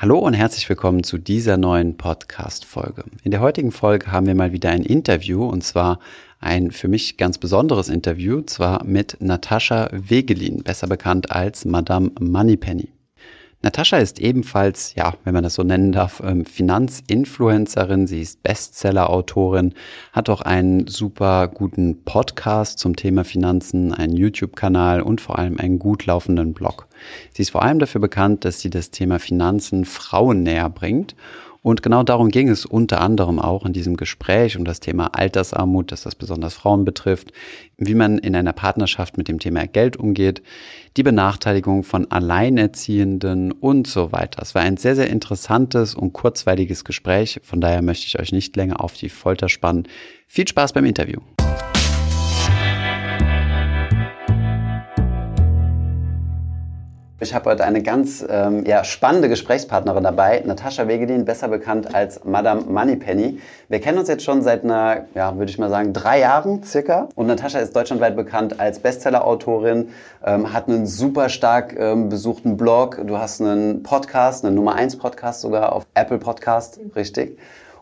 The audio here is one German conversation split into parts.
Hallo und herzlich willkommen zu dieser neuen Podcast-Folge. In der heutigen Folge haben wir mal wieder ein Interview und zwar ein für mich ganz besonderes Interview, zwar mit Natascha Wegelin, besser bekannt als Madame Moneypenny. Natascha ist ebenfalls, ja, wenn man das so nennen darf, ähm, Finanzinfluencerin. Sie ist Bestseller-Autorin, hat auch einen super guten Podcast zum Thema Finanzen, einen YouTube-Kanal und vor allem einen gut laufenden Blog. Sie ist vor allem dafür bekannt, dass sie das Thema Finanzen Frauen näher bringt und genau darum ging es unter anderem auch in diesem Gespräch um das Thema Altersarmut, dass das besonders Frauen betrifft, wie man in einer Partnerschaft mit dem Thema Geld umgeht, die Benachteiligung von Alleinerziehenden und so weiter. Es war ein sehr, sehr interessantes und kurzweiliges Gespräch. Von daher möchte ich euch nicht länger auf die Folter spannen. Viel Spaß beim Interview. Ich habe heute eine ganz ähm, ja, spannende Gesprächspartnerin dabei, Natascha Wegelin, besser bekannt als Madame Moneypenny. Wir kennen uns jetzt schon seit einer, ja, würde ich mal sagen, drei Jahren circa. Und Natascha ist deutschlandweit bekannt als Bestseller-Autorin, ähm, hat einen super stark ähm, besuchten Blog. Du hast einen Podcast, einen Nummer 1 Podcast sogar auf Apple Podcast, richtig.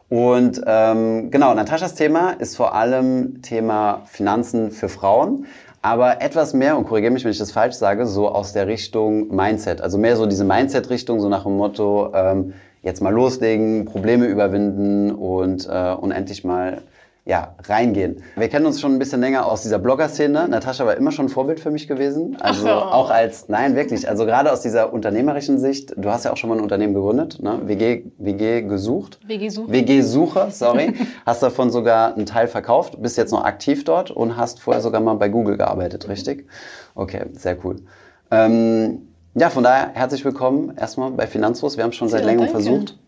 Und ähm, genau, Nataschas Thema ist vor allem Thema Finanzen für Frauen aber etwas mehr, und korrigiere mich, wenn ich das falsch sage, so aus der Richtung Mindset. Also mehr so diese Mindset-Richtung, so nach dem Motto, ähm, jetzt mal loslegen, Probleme überwinden und äh, unendlich mal ja, reingehen. Wir kennen uns schon ein bisschen länger aus dieser Blogger-Szene. Natascha war immer schon ein Vorbild für mich gewesen. Also so. auch als, nein, wirklich, also gerade aus dieser unternehmerischen Sicht. Du hast ja auch schon mal ein Unternehmen gegründet, ne? WG, WG gesucht. WG Suche. WG Suche, sorry. hast davon sogar einen Teil verkauft, bist jetzt noch aktiv dort und hast vorher sogar mal bei Google gearbeitet, richtig? Okay, sehr cool. Ähm, ja, von daher herzlich willkommen erstmal bei Finanzlos. Wir haben schon seit ja, längerem versucht.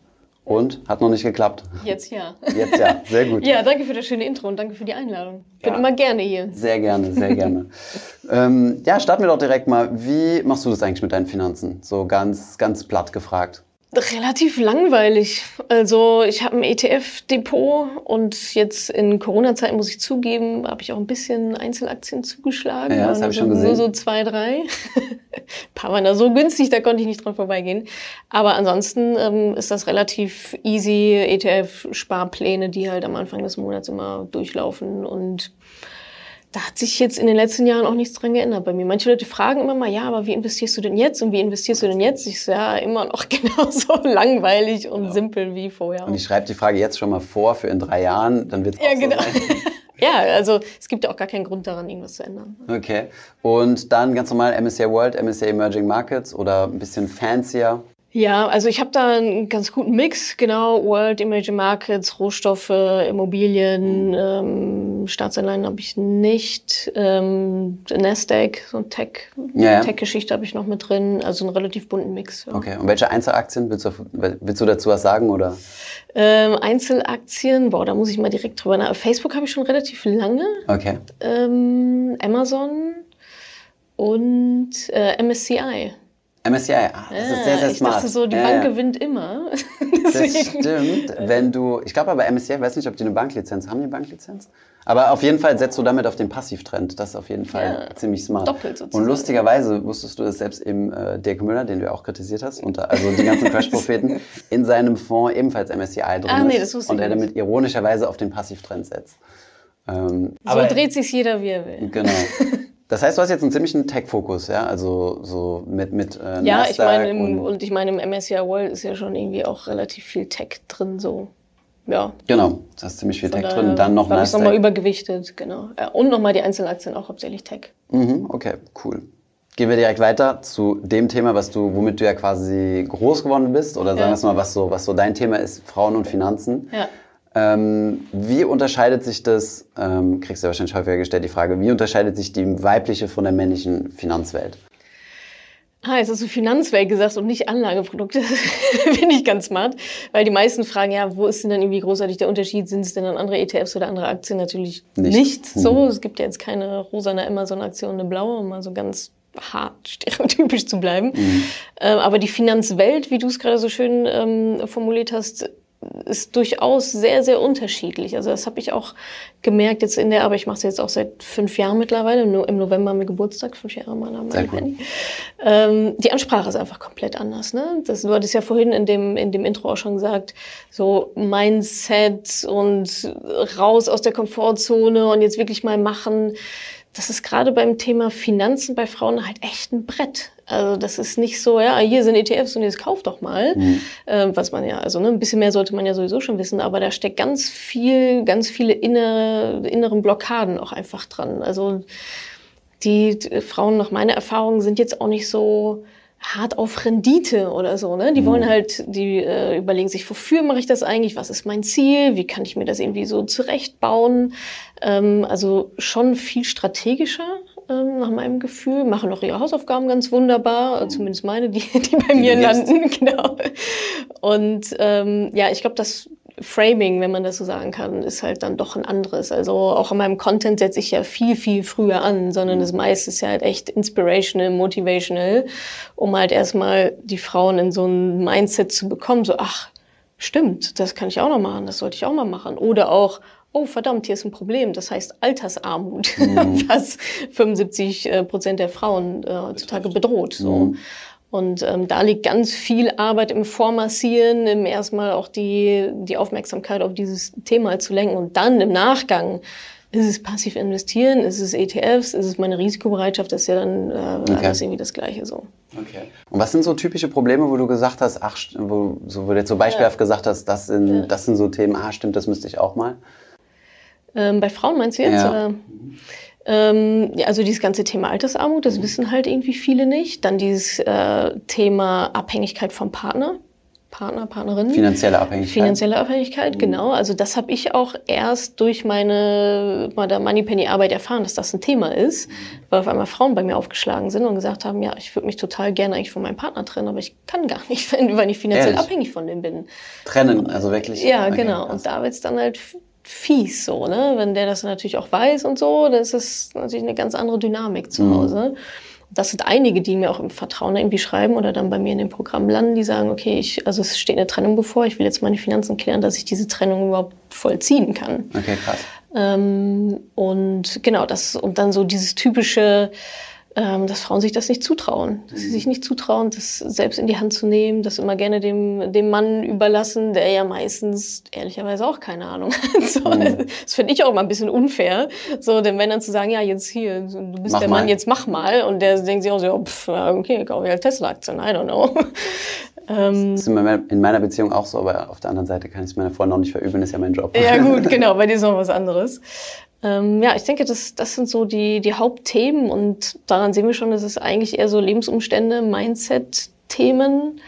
Und? Hat noch nicht geklappt? Jetzt ja. Jetzt ja, sehr gut. ja, danke für das schöne Intro und danke für die Einladung. Ich bin ja. immer gerne hier. Sehr gerne, sehr gerne. ähm, ja, starten wir doch direkt mal. Wie machst du das eigentlich mit deinen Finanzen? So ganz, ganz platt gefragt. Relativ langweilig. Also ich habe ein ETF-Depot und jetzt in Corona-Zeiten muss ich zugeben, habe ich auch ein bisschen Einzelaktien zugeschlagen. Ja, das habe ich schon gesehen. Nur so zwei, drei. da so günstig, da konnte ich nicht dran vorbeigehen. Aber ansonsten ähm, ist das relativ easy. ETF-Sparpläne, die halt am Anfang des Monats immer durchlaufen und da hat sich jetzt in den letzten Jahren auch nichts dran geändert bei mir. Manche Leute fragen immer mal, ja, aber wie investierst du denn jetzt und wie investierst du denn jetzt? Ich sage ja immer noch genauso langweilig und ja. simpel wie vorher. Und ich schreibe die Frage jetzt schon mal vor für in drei Jahren, dann wird es ja, auch genau. so. ja, also es gibt ja auch gar keinen Grund daran, irgendwas zu ändern. Okay. Und dann ganz normal MSCI World, MSCI Emerging Markets oder ein bisschen fancier? Ja, also ich habe da einen ganz guten Mix, genau, World Emerging Markets, Rohstoffe, Immobilien, mhm. ähm, Staatsanleihen habe ich nicht, ähm, Nasdaq, so ein Tech, ja, ja. Tech-Geschichte habe ich noch mit drin, also einen relativ bunten Mix. Ja. Okay, und welche Einzelaktien, willst du, willst du dazu was sagen, oder? Ähm, Einzelaktien, boah, da muss ich mal direkt drüber nach. Facebook habe ich schon relativ lange. Okay. Ähm, Amazon und äh, MSCI. MSCI, ah, das ja, ist sehr, sehr smart. Ich dachte so, die ja, Bank ja. gewinnt immer. das stimmt, wenn du, ich glaube aber MSCI, ich weiß nicht, ob die eine Banklizenz haben, die Banklizenz? Aber auf jeden Fall setzt du damit auf den Passivtrend. Das ist auf jeden Fall ja, ziemlich smart. Doppelt sozusagen. Und lustigerweise wusstest du, dass selbst eben äh, Dirk Müller, den du auch kritisiert hast, unter, also die ganzen Crash-Propheten, in seinem Fonds ebenfalls MSCI drin ah, nee, das wusste ist. Und er damit ironischerweise auf den Passivtrend setzt. Ähm, so aber, dreht sich jeder, wie er will. Genau. Das heißt, du hast jetzt einen ziemlichen Tech-Fokus, ja? Also so mit mit äh, Ja, ich meine im, und, und ich meine im MSCI World ist ja schon irgendwie auch relativ viel Tech drin, so ja. Genau, da ist ziemlich viel Von Tech drin. Dann noch Nasdaq. nochmal übergewichtet, genau. Und nochmal die Einzelaktien auch hauptsächlich Tech. Mhm, okay, cool. Gehen wir direkt weiter zu dem Thema, was du, womit du ja quasi groß geworden bist, oder sagen wir es mal, was so, was so dein Thema ist, Frauen und Finanzen. Ja. Ähm, wie unterscheidet sich das, ähm, kriegst du wahrscheinlich häufiger gestellt, die Frage, wie unterscheidet sich die weibliche von der männlichen Finanzwelt? Ah, jetzt hast du Finanzwelt gesagt und nicht Anlageprodukte. Finde ich ganz smart. Weil die meisten fragen, ja, wo ist denn dann irgendwie großartig der Unterschied? Sind es denn dann andere ETFs oder andere Aktien? Natürlich nicht, nicht so. Mhm. Es gibt ja jetzt keine rosane Amazon-Aktion, eine blaue, um mal so ganz hart stereotypisch zu bleiben. Mhm. Ähm, aber die Finanzwelt, wie du es gerade so schön ähm, formuliert hast, ist durchaus sehr, sehr unterschiedlich. Also das habe ich auch gemerkt jetzt in der, aber ich mache es jetzt auch seit fünf Jahren mittlerweile. Im November haben wir Geburtstag, fünf Jahre mal am cool. ähm, Die Ansprache ist einfach komplett anders. Ne? Das, du hattest ja vorhin in dem, in dem Intro auch schon gesagt, so Mindset und raus aus der Komfortzone und jetzt wirklich mal machen das ist gerade beim Thema Finanzen bei Frauen halt echt ein Brett. Also das ist nicht so, ja, hier sind ETFs und jetzt kauf doch mal, mhm. äh, was man ja, also ne, ein bisschen mehr sollte man ja sowieso schon wissen, aber da steckt ganz viel, ganz viele innere, inneren Blockaden auch einfach dran. Also die, die Frauen nach meiner Erfahrung sind jetzt auch nicht so hart auf Rendite oder so. Ne? Die mhm. wollen halt, die äh, überlegen sich, wofür mache ich das eigentlich? Was ist mein Ziel? Wie kann ich mir das irgendwie so zurechtbauen? Ähm, also schon viel strategischer ähm, nach meinem Gefühl. Machen auch ihre Hausaufgaben ganz wunderbar, mhm. zumindest meine, die, die bei die mir landen. Genau. Und ähm, ja, ich glaube, das Framing, wenn man das so sagen kann, ist halt dann doch ein anderes. Also auch in meinem Content setze ich ja viel, viel früher an, sondern das meiste ist ja halt echt inspirational, motivational, um halt erstmal die Frauen in so ein Mindset zu bekommen, so, ach, stimmt, das kann ich auch noch machen, das sollte ich auch mal machen. Oder auch, oh verdammt, hier ist ein Problem, das heißt Altersarmut, mhm. was 75 äh, Prozent der Frauen äh, heutzutage bedroht. So. Mhm. Und ähm, da liegt ganz viel Arbeit im Vormassieren, im erstmal auch die, die Aufmerksamkeit auf dieses Thema zu lenken und dann im Nachgang ist es passiv investieren, ist es ETFs, ist es meine Risikobereitschaft, das ist ja dann äh, okay. alles irgendwie das Gleiche so. Okay. Und was sind so typische Probleme, wo du gesagt hast, ach, wo, so, wo du jetzt so beispielhaft ja. gesagt hast, das sind, ja. das sind so Themen, ah, stimmt, das müsste ich auch mal? Ähm, bei Frauen meinst du jetzt? Ja. Oder? Ähm, also dieses ganze Thema Altersarmut, das wissen halt irgendwie viele nicht. Dann dieses äh, Thema Abhängigkeit vom Partner. Partner, Partnerin. Finanzielle Abhängigkeit. Finanzielle Abhängigkeit, mhm. genau. Also das habe ich auch erst durch meine Moneypenny-Arbeit erfahren, dass das ein Thema ist, mhm. weil auf einmal Frauen bei mir aufgeschlagen sind und gesagt haben, ja, ich würde mich total gerne eigentlich von meinem Partner trennen, aber ich kann gar nicht, weil ich finanziell Ehrlich? abhängig von dem bin. Trennen, also wirklich. Ja, okay, genau. Krass. Und da wird es dann halt fies so, ne? Wenn der das natürlich auch weiß und so, dann ist das natürlich eine ganz andere Dynamik zu mhm. Hause. Mhm. Das sind einige, die mir auch im Vertrauen irgendwie schreiben oder dann bei mir in dem Programm landen, die sagen, okay, ich, also es steht eine Trennung bevor, ich will jetzt meine Finanzen klären, dass ich diese Trennung überhaupt vollziehen kann. Okay, krass. Ähm, und genau, das, und dann so dieses typische, dass Frauen sich das nicht zutrauen. Dass sie mhm. sich nicht zutrauen, das selbst in die Hand zu nehmen, das immer gerne dem, dem Mann überlassen, der ja meistens ehrlicherweise auch keine Ahnung hat. so, mhm. Das finde ich auch immer ein bisschen unfair, so den Männern zu sagen, ja, jetzt hier, du bist mach der Mann, jetzt mach mal. Und der denkt sich auch so, pff, okay, kaufe ich halt Tesla-Aktien, I don't know. Ähm, das ist in meiner Beziehung auch so, aber auf der anderen Seite kann ich es meiner Freundin auch nicht verüben, ist ja mein Job. Ja gut, genau, bei dir ist noch was anderes. Ähm, ja, ich denke, das, das sind so die, die Hauptthemen und daran sehen wir schon, dass es eigentlich eher so Lebensumstände, Mindset-Themen,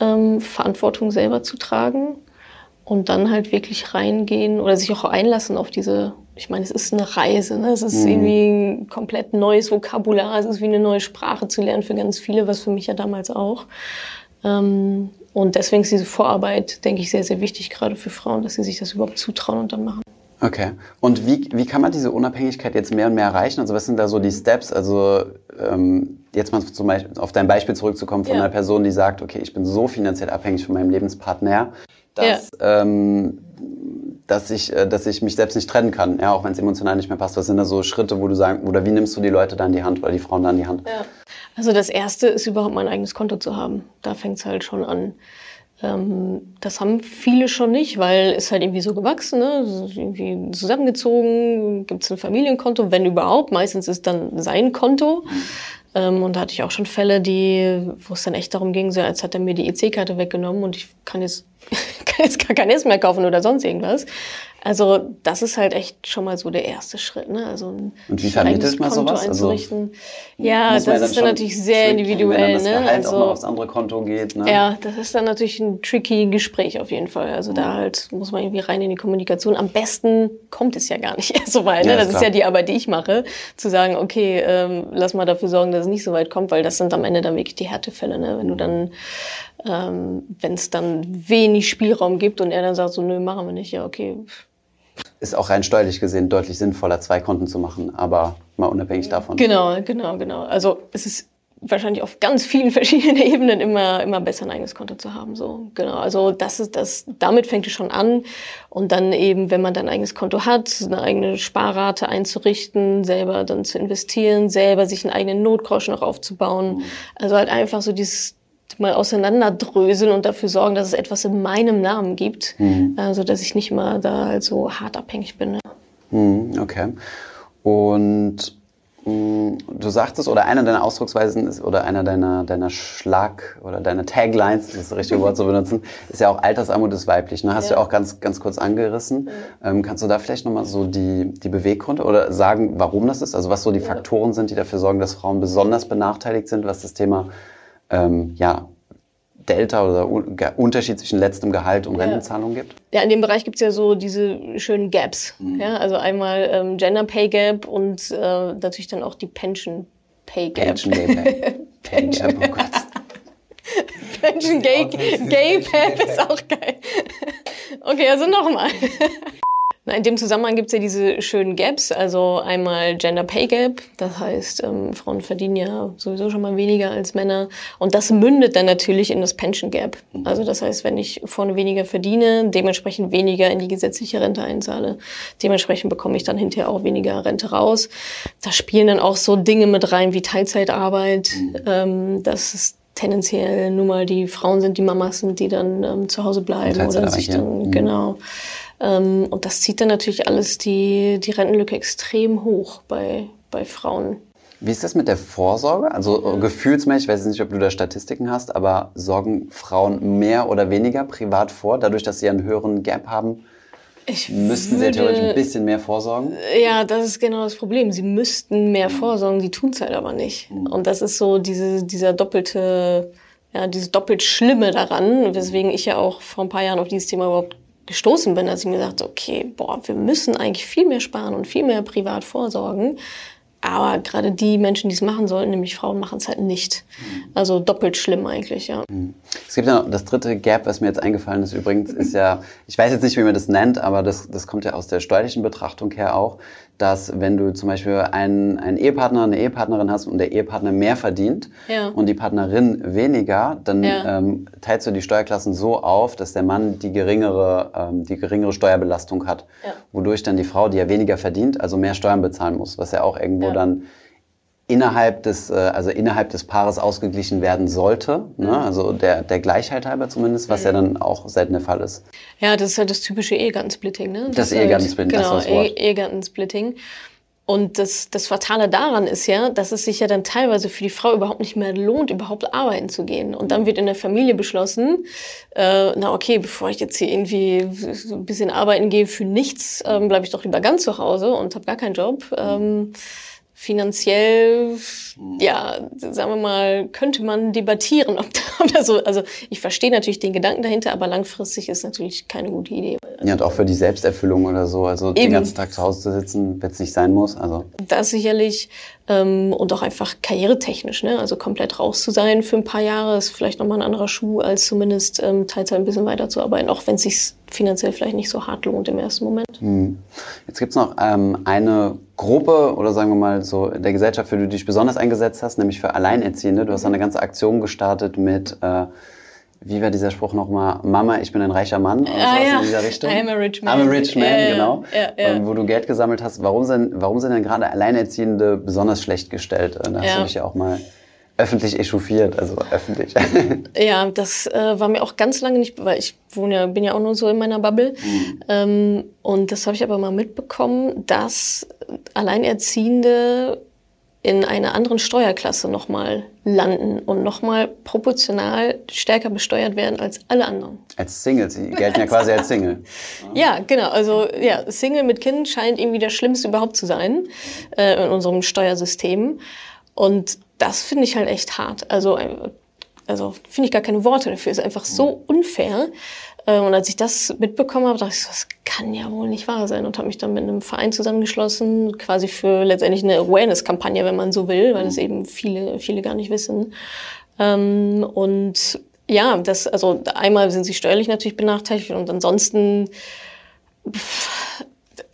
ähm, Verantwortung selber zu tragen und dann halt wirklich reingehen oder sich auch einlassen auf diese, ich meine, es ist eine Reise, ne? es ist mhm. irgendwie ein komplett neues Vokabular, es ist wie eine neue Sprache zu lernen für ganz viele, was für mich ja damals auch. Ähm, und deswegen ist diese Vorarbeit, denke ich, sehr, sehr wichtig, gerade für Frauen, dass sie sich das überhaupt zutrauen und dann machen. Okay. Und wie, wie kann man diese Unabhängigkeit jetzt mehr und mehr erreichen? Also was sind da so die Steps? Also ähm, jetzt mal zum Beispiel auf dein Beispiel zurückzukommen von ja. einer Person, die sagt, okay, ich bin so finanziell abhängig von meinem Lebenspartner, dass, ja. ähm, dass, ich, äh, dass ich mich selbst nicht trennen kann, ja, auch wenn es emotional nicht mehr passt. Was sind da so Schritte, wo du sagen, oder wie nimmst du die Leute da in die Hand oder die Frauen da in die Hand? Ja. Also das Erste ist überhaupt mein eigenes Konto zu haben. Da fängt es halt schon an. Ähm, das haben viele schon nicht, weil es halt irgendwie so gewachsen, ne? irgendwie zusammengezogen, gibt es ein Familienkonto, wenn überhaupt. Meistens ist dann sein Konto. Ähm, und da hatte ich auch schon Fälle, die, wo es dann echt darum ging, so als hat er mir die EC-Karte weggenommen und ich kann jetzt, kann jetzt gar kein Essen mehr kaufen oder sonst irgendwas. Also das ist halt echt schon mal so der erste Schritt. Ne? Also ein und wie vermittelt man Konto sowas? Also ja, das ist dann natürlich sehr individuell. Wenn dann das ne? Also, auch mal aufs andere Konto geht. Ne? Ja, das ist dann natürlich ein tricky Gespräch auf jeden Fall. Also da halt muss man irgendwie rein in die Kommunikation. Am besten kommt es ja gar nicht erst so weit. Ne? Ja, das ist, ist ja die Arbeit, die ich mache, zu sagen, okay, ähm, lass mal dafür sorgen, dass es nicht so weit kommt, weil das sind am Ende dann wirklich die Härtefälle. Ne? Wenn du dann ähm, wenn es dann wenig Spielraum gibt und er dann sagt so, nö, machen wir nicht, ja, okay, ist auch rein steuerlich gesehen deutlich sinnvoller, zwei Konten zu machen, aber mal unabhängig davon. Genau, genau, genau. Also es ist wahrscheinlich auf ganz vielen verschiedenen Ebenen immer, immer besser ein eigenes Konto zu haben. So, genau. Also das ist das, damit fängt es schon an. Und dann eben, wenn man dann ein eigenes Konto hat, eine eigene Sparrate einzurichten, selber dann zu investieren, selber sich einen eigenen Notgroschen noch aufzubauen. Mhm. Also halt einfach so dieses mal auseinanderdröseln und dafür sorgen, dass es etwas in meinem Namen gibt, mhm. also dass ich nicht mal da halt so hart abhängig bin. Ne? Mhm, okay. Und Mm, du sagtest, oder einer deiner Ausdrucksweisen ist, oder einer deiner, deiner Schlag- oder deiner Taglines, das ist das richtige Wort zu benutzen, ist ja auch Altersarmut ist weiblich. Ne? Hast ja. du ja auch ganz, ganz kurz angerissen. Mhm. Ähm, kannst du da vielleicht nochmal so die, die Beweggründe oder sagen, warum das ist? Also was so die ja. Faktoren sind, die dafür sorgen, dass Frauen besonders benachteiligt sind, was das Thema ähm, ja, Delta oder Unterschied zwischen letztem Gehalt und Rentenzahlung gibt? Ja, in dem Bereich gibt es ja so diese schönen Gaps. Mhm. Ja, also einmal ähm, Gender Pay Gap und äh, natürlich dann auch die Pension Pay Gap. Pension Gay Pay. Pension. Oh Gott. Pension Gay, Gay Pay ist auch geil. Okay, also nochmal. In dem Zusammenhang gibt es ja diese schönen Gaps, also einmal Gender Pay Gap, das heißt, ähm, Frauen verdienen ja sowieso schon mal weniger als Männer und das mündet dann natürlich in das Pension Gap. Also das heißt, wenn ich vorne weniger verdiene, dementsprechend weniger in die gesetzliche Rente einzahle, dementsprechend bekomme ich dann hinterher auch weniger Rente raus. Da spielen dann auch so Dinge mit rein wie Teilzeitarbeit, mhm. ähm, das ist tendenziell nur mal die Frauen sind, die Mamas sind, die dann ähm, zu Hause bleiben oder sich dann, mhm. genau. Ähm, und das zieht dann natürlich alles die, die Rentenlücke extrem hoch bei, bei Frauen. Wie ist das mit der Vorsorge? Also ja. gefühlsmäßig, ich weiß nicht, ob du da Statistiken hast, aber sorgen Frauen mehr oder weniger privat vor, dadurch, dass sie einen höheren Gap haben? Ich müssten würde, sie theoretisch ein bisschen mehr vorsorgen? Ja, das ist genau das Problem. Sie müssten mehr mhm. vorsorgen, sie tun es halt aber nicht. Mhm. Und das ist so diese, dieser doppelte, ja, dieses doppelt Schlimme daran, weswegen ich ja auch vor ein paar Jahren auf dieses Thema überhaupt gestoßen bin, als ich mir dachte, okay, boah, wir müssen eigentlich viel mehr sparen und viel mehr privat vorsorgen. Aber gerade die Menschen, die es machen sollten, nämlich Frauen, machen es halt nicht. Mhm. Also doppelt schlimm eigentlich, ja. Mhm. Es gibt ja noch das dritte Gap, was mir jetzt eingefallen ist übrigens, ist ja, ich weiß jetzt nicht, wie man das nennt, aber das, das kommt ja aus der steuerlichen Betrachtung her auch, dass wenn du zum Beispiel einen, einen Ehepartner, eine Ehepartnerin hast und der Ehepartner mehr verdient ja. und die Partnerin weniger, dann ja. ähm, teilst du die Steuerklassen so auf, dass der Mann die geringere, ähm, die geringere Steuerbelastung hat, ja. wodurch dann die Frau, die ja weniger verdient, also mehr Steuern bezahlen muss, was ja auch irgendwo dann innerhalb des, äh, also innerhalb des Paares ausgeglichen werden sollte. Ne? Mhm. Also der, der Gleichheit halber zumindest, was mhm. ja dann auch selten der Fall ist. Ja, das ist halt das typische Ehegattensplitting. Ne? Das, das Ehegattensplitting, genau, das das Wort. Ehegattensplitting. Und das, das Fatale daran ist ja, dass es sich ja dann teilweise für die Frau überhaupt nicht mehr lohnt, überhaupt arbeiten zu gehen. Und dann wird in der Familie beschlossen, äh, na okay, bevor ich jetzt hier irgendwie so ein bisschen arbeiten gehe für nichts, ähm, bleibe ich doch lieber ganz zu Hause und habe gar keinen Job. Ähm, finanziell, ja, sagen wir mal, könnte man debattieren, ob da, so, also ich verstehe natürlich den Gedanken dahinter, aber langfristig ist natürlich keine gute Idee. Ja, und auch für die Selbsterfüllung oder so, also Eben. den ganzen Tag zu Hause zu sitzen, wenn es nicht sein muss, also. Das sicherlich, ähm, und auch einfach karrieretechnisch, ne, also komplett raus zu sein für ein paar Jahre ist vielleicht nochmal ein anderer Schuh, als zumindest ähm, Teilzeit ein bisschen weiterzuarbeiten, auch wenn es sich finanziell vielleicht nicht so hart lohnt im ersten Moment. Hm. Jetzt gibt's noch ähm, eine Gruppe oder sagen wir mal so der Gesellschaft, für die du dich besonders eingesetzt hast, nämlich für Alleinerziehende. Du hast eine ganze Aktion gestartet mit, äh, wie war dieser Spruch nochmal? Mama, ich bin ein reicher Mann oder ah, ja. in dieser Richtung. I'm a rich man. I'm a rich man, ja, genau. Ja, ähm, wo du Geld gesammelt hast. Warum sind, warum sind denn gerade Alleinerziehende besonders schlecht gestellt? Äh, da hast du mich ja auch mal öffentlich echauffiert, also öffentlich. Ja, das äh, war mir auch ganz lange nicht, weil ich wohne ja, bin ja auch nur so in meiner Bubble. Mhm. Ähm, und das habe ich aber mal mitbekommen, dass Alleinerziehende in einer anderen Steuerklasse nochmal landen und nochmal proportional stärker besteuert werden als alle anderen. Als Single, sie gelten ja quasi als Single. ja, genau. Also ja, Single mit Kind scheint irgendwie das Schlimmste überhaupt zu sein äh, in unserem Steuersystem. Und das finde ich halt echt hart. Also, also finde ich gar keine Worte dafür. Ist einfach so unfair. Äh, und als ich das mitbekommen habe, dachte ich, das kann ja wohl nicht wahr sein und habe mich dann mit einem Verein zusammengeschlossen, quasi für letztendlich eine Awareness-Kampagne, wenn man so will, weil das mhm. eben viele, viele gar nicht wissen. Ähm, und ja, das, also einmal sind sie steuerlich natürlich benachteiligt und ansonsten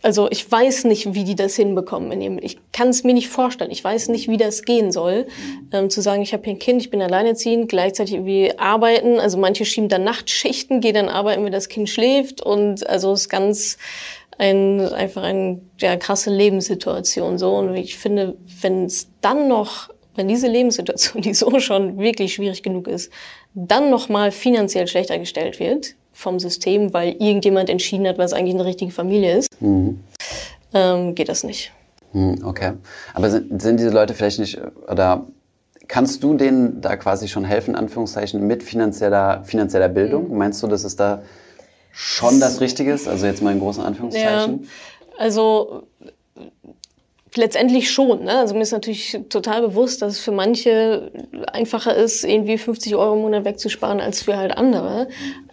also ich weiß nicht, wie die das hinbekommen. Ich kann es mir nicht vorstellen. Ich weiß nicht, wie das gehen soll. Ähm, zu sagen, ich habe hier ein Kind, ich bin alleinerziehend, gleichzeitig irgendwie arbeiten. Also manche schieben dann Nachtschichten, gehen dann arbeiten, wenn das Kind schläft. Und also es ist ganz ein, einfach eine ja, krasse Lebenssituation. So. Und ich finde, wenn es dann noch, wenn diese Lebenssituation, die so schon wirklich schwierig genug ist, dann noch mal finanziell schlechter gestellt wird, vom System, weil irgendjemand entschieden hat, was eigentlich eine richtige Familie ist, mhm. ähm, geht das nicht. Mhm, okay. Aber sind, sind diese Leute vielleicht nicht, oder kannst du denen da quasi schon helfen, Anführungszeichen, mit finanzieller, finanzieller Bildung? Mhm. Meinst du, dass es da schon das Richtige ist? Also jetzt mal in großen Anführungszeichen. Ja, also letztendlich schon. Ne? Also mir ist natürlich total bewusst, dass es für manche einfacher ist, irgendwie 50 Euro im Monat wegzusparen, als für halt andere.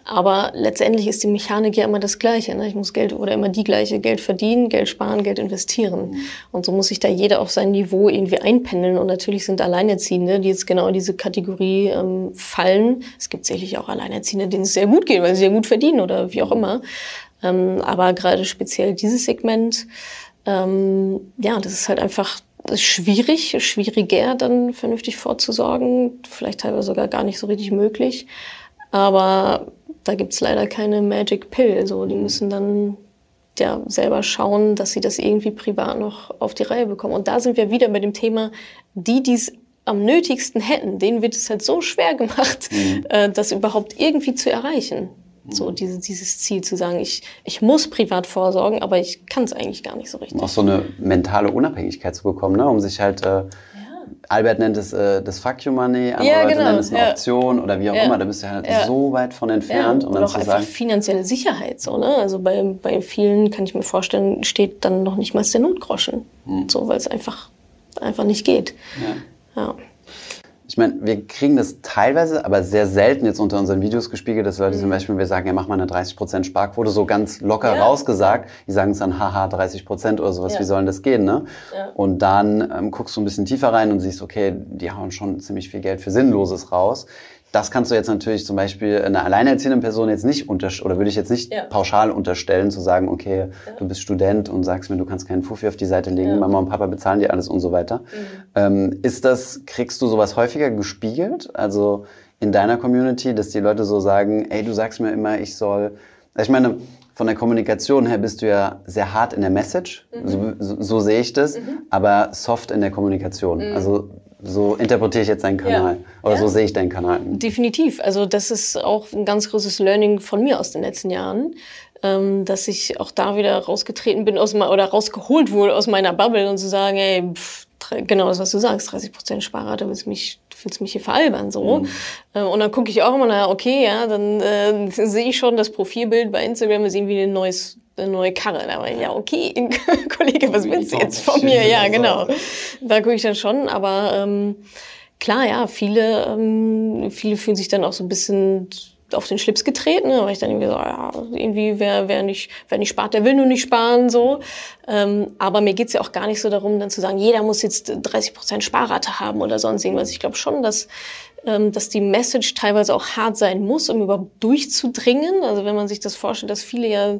Aber letztendlich ist die Mechanik ja immer das Gleiche. Ne? Ich muss Geld oder immer die gleiche Geld verdienen, Geld sparen, Geld investieren. Und so muss sich da jeder auf sein Niveau irgendwie einpendeln. Und natürlich sind Alleinerziehende, die jetzt genau in diese Kategorie ähm, fallen. Es gibt sicherlich auch Alleinerziehende, denen es sehr gut geht, weil sie sehr gut verdienen oder wie auch immer. Ähm, aber gerade speziell dieses Segment, ähm, ja, das ist halt einfach schwierig, schwieriger dann vernünftig vorzusorgen, vielleicht teilweise sogar gar nicht so richtig möglich. Aber da gibt's leider keine Magic Pill. So, die müssen dann ja selber schauen, dass sie das irgendwie privat noch auf die Reihe bekommen. Und da sind wir wieder bei dem Thema, die, die es am nötigsten hätten, denen wird es halt so schwer gemacht, mhm. äh, das überhaupt irgendwie zu erreichen. So mhm. diese, dieses Ziel zu sagen, ich, ich muss privat vorsorgen, aber ich kann es eigentlich gar nicht so richtig. Auch so eine mentale Unabhängigkeit zu bekommen, ne? um sich halt, äh. Albert nennt es äh, das Fuck You Money, andere ja, Leute genau. nennen es eine ja. Option oder wie auch immer, da bist du halt so weit von entfernt. Und, und auch einfach sagen, finanzielle Sicherheit. So, ne? Also bei, bei vielen, kann ich mir vorstellen, steht dann noch nicht mal der Notgroschen, mhm. so, weil es einfach, einfach nicht geht. ja ich meine, wir kriegen das teilweise, aber sehr selten jetzt unter unseren Videos gespiegelt, dass Leute mhm. zum Beispiel, wir sagen, ja, mach mal eine 30% Sparquote, so ganz locker ja. rausgesagt. Die sagen es dann, haha, 30% oder sowas, ja. wie sollen das gehen, ne? Ja. Und dann ähm, guckst du ein bisschen tiefer rein und siehst, okay, die hauen schon ziemlich viel Geld für Sinnloses raus. Das kannst du jetzt natürlich zum Beispiel einer alleinerziehenden Person jetzt nicht unterstellen, oder würde ich jetzt nicht ja. pauschal unterstellen, zu sagen, okay, ja. du bist Student und sagst mir, du kannst keinen Fuffi auf die Seite legen, ja. Mama und Papa bezahlen dir alles und so weiter. Mhm. Ähm, ist das, kriegst du sowas häufiger gespiegelt? Also in deiner Community, dass die Leute so sagen, ey, du sagst mir immer, ich soll, ich meine, von der Kommunikation her bist du ja sehr hart in der Message, mhm. so, so, so, sehe ich das, mhm. aber soft in der Kommunikation. Mhm. Also so interpretiere ich jetzt deinen Kanal. Ja. Oder ja. so sehe ich deinen Kanal. Definitiv. Also das ist auch ein ganz großes Learning von mir aus den letzten Jahren, ähm, dass ich auch da wieder rausgetreten bin aus oder rausgeholt wurde aus meiner Bubble und zu sagen, ey, pff, genau das, was du sagst, 30 Prozent Sparrate, willst mich willst mich hier veralbern so mhm. Äh, und dann gucke ich auch immer na okay ja dann äh, sehe ich schon das Profilbild bei Instagram ist irgendwie ein neues eine neue Karre. Da war ich, ja, okay, Kollege, was willst du jetzt von mir? Ja, genau. Da gucke ich dann schon, aber ähm, klar, ja, viele, ähm, viele fühlen sich dann auch so ein bisschen auf den Schlips getreten, ne? weil ich dann irgendwie so, ja, irgendwie wer, wer nicht, wer nicht spart, der will nur nicht sparen, so. Ähm, aber mir geht's ja auch gar nicht so darum, dann zu sagen, jeder muss jetzt 30 Prozent Sparrate haben oder sonst irgendwas. Ich glaube schon, dass ähm, dass die Message teilweise auch hart sein muss, um überhaupt durchzudringen. Also wenn man sich das vorstellt, dass viele ja,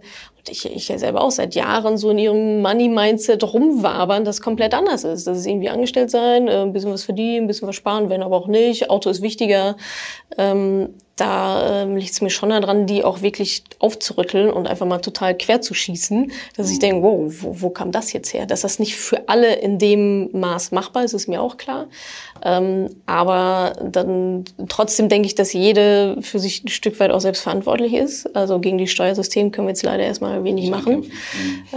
ich, ich ja selber auch seit Jahren so in ihrem Money-Mindset rumwabern, das komplett anders ist. Das ist irgendwie angestellt sein, äh, ein bisschen was verdienen, ein bisschen was sparen, wenn aber auch nicht. Auto ist wichtiger. Ähm, da ähm, liegt es mir schon daran, die auch wirklich aufzurütteln und einfach mal total quer zu schießen, dass ich denke, wow, wo, wo kam das jetzt her? Dass das nicht für alle in dem Maß machbar ist, ist mir auch klar. Ähm, aber dann trotzdem denke ich, dass jede für sich ein Stück weit auch selbst verantwortlich ist. Also gegen die Steuersystem können wir jetzt leider erstmal wenig machen.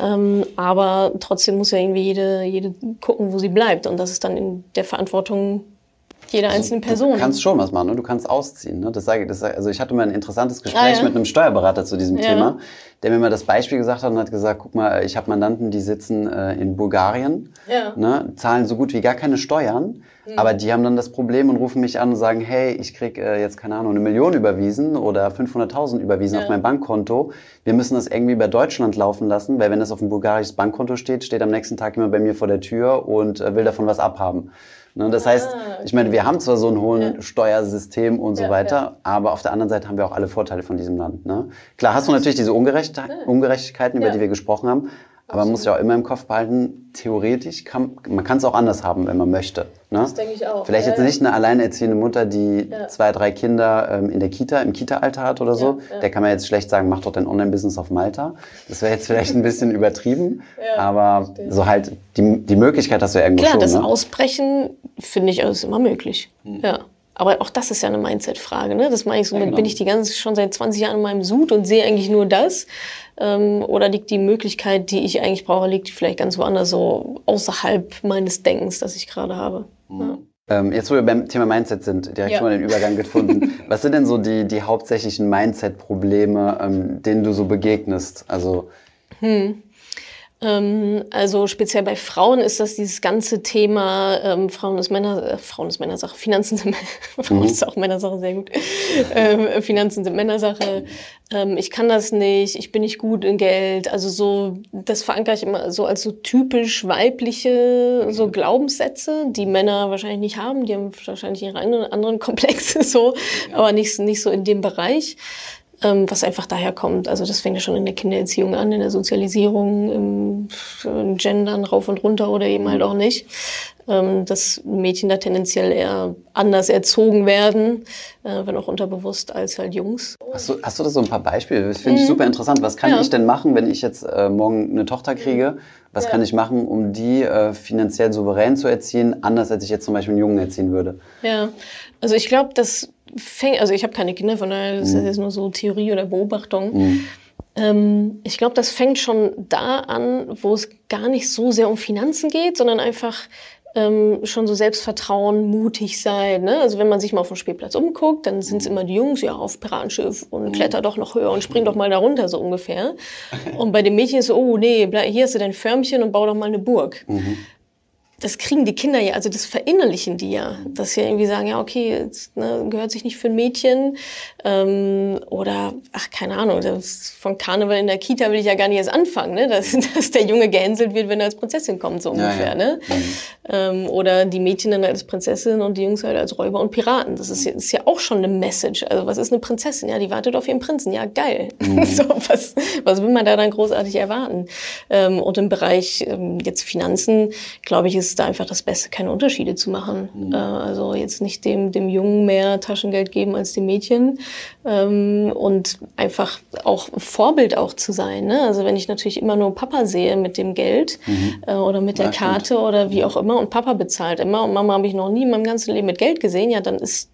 Ähm, aber trotzdem muss ja irgendwie jede, jede gucken, wo sie bleibt. Und das ist dann in der Verantwortung jeder also, einzelnen Person. Du kannst schon was machen, ne? du kannst ausziehen. Ne? Das sage ich, das, also ich hatte mal ein interessantes Gespräch ah, ja. mit einem Steuerberater zu diesem ja. Thema, der mir mal das Beispiel gesagt hat und hat gesagt, guck mal, ich habe Mandanten, die sitzen äh, in Bulgarien, ja. ne? zahlen so gut wie gar keine Steuern, mhm. aber die haben dann das Problem und rufen mich an und sagen, hey, ich krieg äh, jetzt, keine Ahnung, eine Million überwiesen oder 500.000 überwiesen auf mein Bankkonto. Wir müssen das irgendwie bei Deutschland laufen lassen, weil wenn das auf ein bulgarisches Bankkonto steht, steht am nächsten Tag jemand bei mir vor der Tür und äh, will davon was abhaben. Ne, das heißt, ah, ich meine, wir haben zwar so ein hohen ja. Steuersystem und so ja, weiter, ja. aber auf der anderen Seite haben wir auch alle Vorteile von diesem Land. Ne? Klar hast du natürlich diese Ungerecht Ungerechtigkeiten, über die wir gesprochen haben, Aber man muss ja auch immer im Kopf behalten, theoretisch kann man kann es auch anders haben, wenn man möchte. Ne? Das denke ich auch. Vielleicht Ja, jetzt ja. nicht eine alleinerziehende Mutter, die Ja. zwei, drei Kinder ähm, in der Kita, im Kita-Alter hat oder so. Ja, ja. Der kann man jetzt schlecht sagen, mach doch dein Online-Business auf Malta. Das wäre jetzt vielleicht ein bisschen übertrieben. Ja, aber verstehe. so halt, die, die Möglichkeit hast du ja irgendwo Klar, schon. das ne? Ausbrechen finde ich ist immer möglich. Ja. Aber auch das ist ja eine Mindset-Frage. Ne? Das meine ich so, Ja, mit, genau. bin ich die ganze schon seit 20 Jahren in meinem Sud und sehe eigentlich nur das? Ähm, oder liegt die Möglichkeit, die ich eigentlich brauche, liegt vielleicht ganz woanders, so außerhalb meines Denkens, das ich gerade habe? Ja. Ähm, jetzt, wo wir beim Thema Mindset sind, direkt Ja. schon mal den Übergang gefunden. Was sind denn so die, die hauptsächlichen Mindset-Probleme, ähm, denen du so begegnest? Also, Ähm, also speziell bei Frauen ist das dieses ganze Thema ähm, Frauen ist Männer, äh, Frauen ist Männersache, Finanzen sind Frauen ist auch Männersache, sehr gut. Ähm, Finanzen sind Männersache. Ähm, ich kann das nicht, ich bin nicht gut in Geld. Also so, das verankere ich immer so als so typisch weibliche so Glaubenssätze, die Männer wahrscheinlich nicht haben. Die haben wahrscheinlich ihre anderen anderen Komplexe so, aber nicht, nicht so in dem Bereich ähm, was einfach daher kommt. Also das fängt ja schon in der Kindererziehung an, in der Sozialisierung, im, im Gendern rauf und runter oder eben halt auch nicht. Ähm, dass Mädchen da tendenziell eher anders erzogen werden, äh, wenn auch unterbewusst, als halt Jungs. hast du, hast du da so ein paar Beispiele? Das finde ich super interessant. Was kann Mhm. Ja. ich denn machen, wenn ich jetzt äh, morgen eine Tochter kriege? Was Ja. kann ich machen, um die äh, finanziell souverän zu erziehen, anders als ich jetzt zum Beispiel einen Jungen erziehen würde? Ja, also ich glaube, das fängt, also ich habe keine Kinder, von daher ist das jetzt nur so Theorie oder Beobachtung. Ähm, ich glaube, das fängt schon da an, wo es gar nicht so sehr um Finanzen geht, sondern einfach ähm, schon so Selbstvertrauen, mutig sein. Ne? Also wenn man sich mal auf dem Spielplatz umguckt, dann sind es immer die Jungs, ja, auf Piratenschiff und kletter doch noch höher und spring doch mal da runter, so ungefähr. Und bei den Mädchen ist so, oh nee, bleib, hier hast du dein Förmchen und bau doch mal eine Burg das kriegen die Kinder ja, also das verinnerlichen die ja, dass sie irgendwie sagen, ja, okay, jetzt, ne, gehört sich nicht für ein Mädchen ähm, oder, ach, keine Ahnung, das von Karneval in der Kita will ich ja gar nicht erst anfangen, ne, dass, dass der Junge gehänselt wird, wenn er als Prinzessin kommt, so Ja, ungefähr, ja. ne? Ähm, oder die Mädchen dann als Prinzessin und die Jungs halt als Räuber und Piraten. Das ist, ja- ist ja auch schon eine Message. Also was ist eine Prinzessin? Ja, die wartet auf ihren Prinzen. Ja, geil. so, was, was will man da dann großartig erwarten? Ähm, und im Bereich ähm, jetzt Finanzen, glaube ich, ist da einfach das Beste, keine Unterschiede zu machen. Äh, also jetzt nicht dem, dem Jungen mehr Taschengeld geben als dem Mädchen. Ähm, und einfach auch Vorbild auch zu sein. Ne? Also wenn ich natürlich immer nur Papa sehe mit dem Geld äh, oder mit der Ja, stimmt. Karte oder wie auch immer und Papa bezahlt immer und Mama habe ich noch nie in meinem ganzen Leben mit Geld gesehen, ja, dann ist,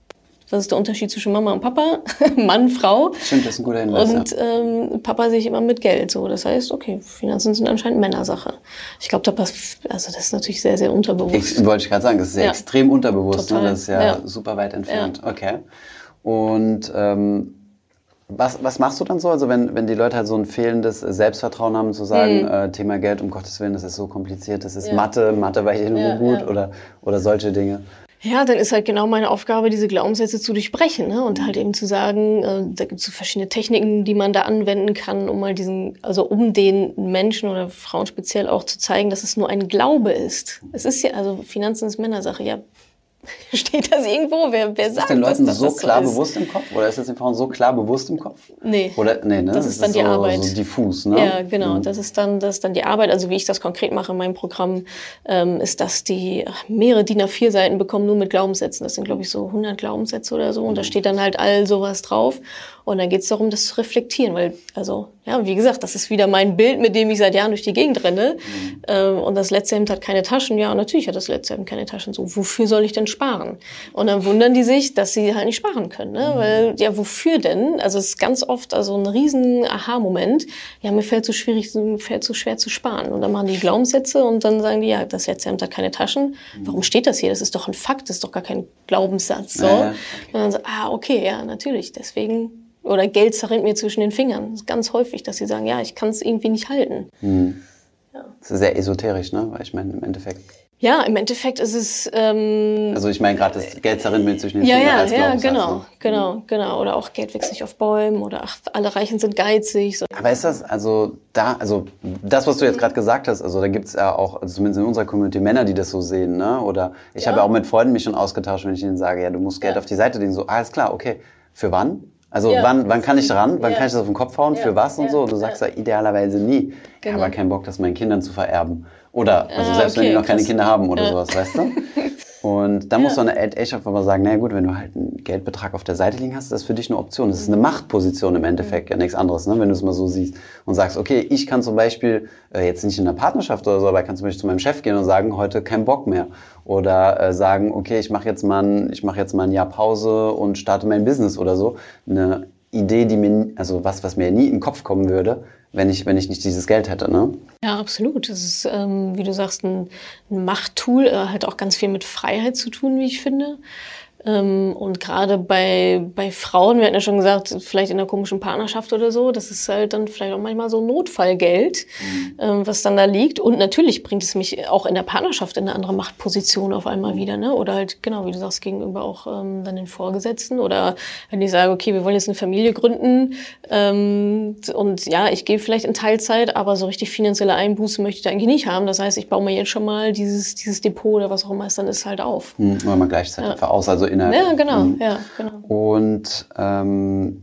was ist der Unterschied zwischen Mama und Papa? Mann, Frau. Stimmt, das ist ein guter Hinweis. Und ja. ähm, Papa sehe ich immer mit Geld. So, das heißt, okay, Finanzen sind anscheinend Männersache. Ich glaube, da also das ist natürlich sehr, sehr unterbewusst. Ich, wollte ich gerade sagen, das ist ja, Ja. extrem unterbewusst. Ne? Total. Das ist ja, Ja. super weit entfernt. Okay. Und ähm, was, was machst du dann so? Also wenn, wenn die Leute halt so ein fehlendes Selbstvertrauen haben, zu sagen, äh, Thema Geld, um Gottes Willen, das ist so kompliziert, das ist Mhm. Ja. Mathe, Mathe war ich nur Ja, gut ja. Oder, oder solche Dinge. Ja, dann ist halt genau meine Aufgabe, diese Glaubenssätze zu durchbrechen ne? und halt eben zu sagen, äh, da gibt es so verschiedene Techniken, die man da anwenden kann, um mal diesen, also um den Menschen oder Frauen speziell auch zu zeigen, dass es nur ein Glaube ist. Es ist ja, also Finanzen ist Männersache, ja. Steht das irgendwo? Wer, wer Ist sagt den das, Leuten dass so das klar so ist? bewusst im Kopf? Oder ist das den Frauen so klar bewusst im Kopf? Nee. Oder, nee, ne? Das ist dann die so, Arbeit. so diffus, ne? Ja, genau. Das ist dann, das ist dann die Arbeit. Also wie ich das konkret mache in meinem Programm, ähm, ist, dass die mehrere DIN A4 Seiten bekommen nur mit Glaubenssätzen. Das sind glaube ich so 100 Glaubenssätze oder so. Und da steht dann halt all sowas drauf. Und dann geht es darum, das zu reflektieren, weil also ja, wie gesagt, das ist wieder mein Bild, mit dem ich seit Jahren durch die Gegend renne. Ähm, und das letzte Hemd hat keine Taschen. Ja, natürlich hat das letzte Hemd keine Taschen. So, wofür soll ich denn sparen? Und dann wundern die sich, dass sie halt nicht sparen können, ne? Weil ja, wofür denn? Also es ist ganz oft also ein riesen Aha-Moment. Ja, mir fällt so schwierig, mir fällt so schwer zu sparen. Und dann machen die Glaubenssätze und dann sagen die, ja, das letzte Hemd hat keine Taschen. Warum steht das hier? Das ist doch ein Fakt, das ist doch gar kein Glaubenssatz. So. Ja, ja. Und dann so, ah, okay, ja, natürlich. Deswegen oder Geld zerrinnt mir zwischen den Fingern. Das ist ganz häufig, dass sie sagen, ja, ich kann es irgendwie nicht halten. Das ist sehr esoterisch, ne? Weil ich meine, im Endeffekt. Ja, im Endeffekt ist es ähm, Also ich meine gerade das Geld zerrinnt mir zwischen den ja, Fingern ja, ja, genau, ne? genau, genau. Oder auch Geld wächst nicht auf Bäumen oder ach, alle Reichen sind geizig. So. Aber ist das, also da, also das, was du jetzt gerade gesagt hast, also da gibt's ja auch, also zumindest in unserer Community, Männer, die das so sehen, ne? Oder ich Ja. habe ja auch mit Freunden mich schon ausgetauscht, wenn ich ihnen sage, ja, du musst Geld Ja. auf die Seite legen, so, alles klar, okay, für wann? Also Ja. wann, wann kann ich dran? Wann Ja. kann ich das auf den Kopf hauen? Ja. Für was und so? Und du sagst ja idealerweise nie. Ich Genau. habe keinen Bock, das meinen Kindern zu vererben. Oder, also Ah, selbst wenn okay, die noch keine. Kinder haben oder sowas, weißt du? Und da muss so eine echt einfach mal sagen, naja gut, wenn du halt einen Geldbetrag auf der Seite liegen hast, ist das für dich eine Option. Das ist eine Machtposition im Endeffekt, ja nichts anderes, ne? wenn du es mal so siehst. Und sagst, okay, ich kann zum Beispiel, äh, jetzt nicht in einer Partnerschaft oder so, aber ich kann zum Beispiel zu meinem Chef gehen und sagen, heute kein Bock mehr. Oder äh, sagen, okay, ich mache jetzt, mach jetzt mal ein Jahr Pause und starte mein Business oder so. Eine Idee, die mir, also was, was mir nie in den Kopf kommen würde, wenn ich, wenn ich nicht dieses Geld hätte. Ne? Ja, absolut. Das ist, ähm, wie du sagst, ein, ein Machttool, äh, hat auch ganz viel mit Freiheit zu tun, wie ich finde. Ähm, und gerade bei, bei Frauen, wir hatten ja schon gesagt, vielleicht in einer komischen Partnerschaft oder so, das ist halt dann vielleicht auch manchmal so Notfallgeld, ähm, was dann da liegt. Und natürlich bringt es mich auch in der Partnerschaft in eine andere Machtposition auf einmal wieder, ne? Oder halt, genau, wie du sagst, gegenüber auch ähm, dann den Vorgesetzten. Oder wenn ich sage, okay, wir wollen jetzt eine Familie gründen ähm, und ja, ich gehe vielleicht in Teilzeit, aber so richtig finanzielle Einbußen möchte ich da eigentlich nicht haben. Das heißt, ich baue mir jetzt schon mal dieses, dieses Depot oder was auch immer es dann ist, halt auf. Hm, Oder mal gleichzeitig voraus, also innerhalb. Ja, genau, Hm. ja, genau. Und ähm,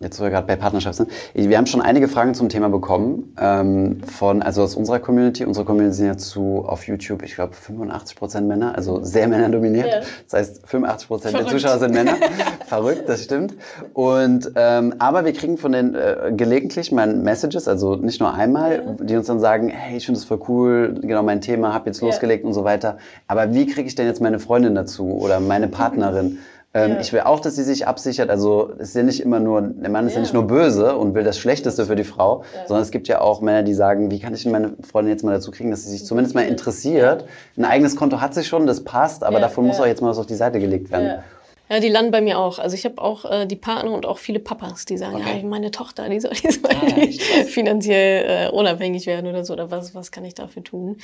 jetzt, wo wir gerade bei Partnerschaft sind, wir haben schon einige Fragen zum Thema bekommen ähm, von, also aus unserer Community. Unsere Community sind ja zu auf YouTube, ich glaube 85 Prozent Männer, also sehr männerdominiert. Ja. Das heißt, 85 Prozent der. Zuschauer sind Männer. Verrückt, das stimmt. Und ähm, aber wir kriegen von den äh, gelegentlich mal Messages, also nicht nur einmal, die uns dann sagen, hey, ich finde das voll cool, genau mein Thema, hab jetzt Ja. losgelegt und so weiter. Aber wie kriege ich denn jetzt meine Freundin dazu oder meine Partnerin? Ähm, Ja. Ich will auch, dass sie sich absichert. Also es ist ja nicht immer nur, der Mann ist ja, Ja. nicht nur böse und will das Schlechteste für die Frau, Ja. sondern es gibt ja auch Männer, die sagen, wie kann ich denn meine Freundin jetzt mal dazu kriegen, dass sie sich zumindest mal interessiert. Ein eigenes Konto hat sie schon, das passt, aber davon muss auch jetzt mal was auf die Seite gelegt werden. Ja. Die landen bei mir auch. Also ich habe auch äh, die Partner und auch viele Papas, die sagen, Okay. ja, meine Tochter, die soll, die soll Ah, krass. finanziell äh, unabhängig werden oder so. Oder was, was kann ich dafür tun?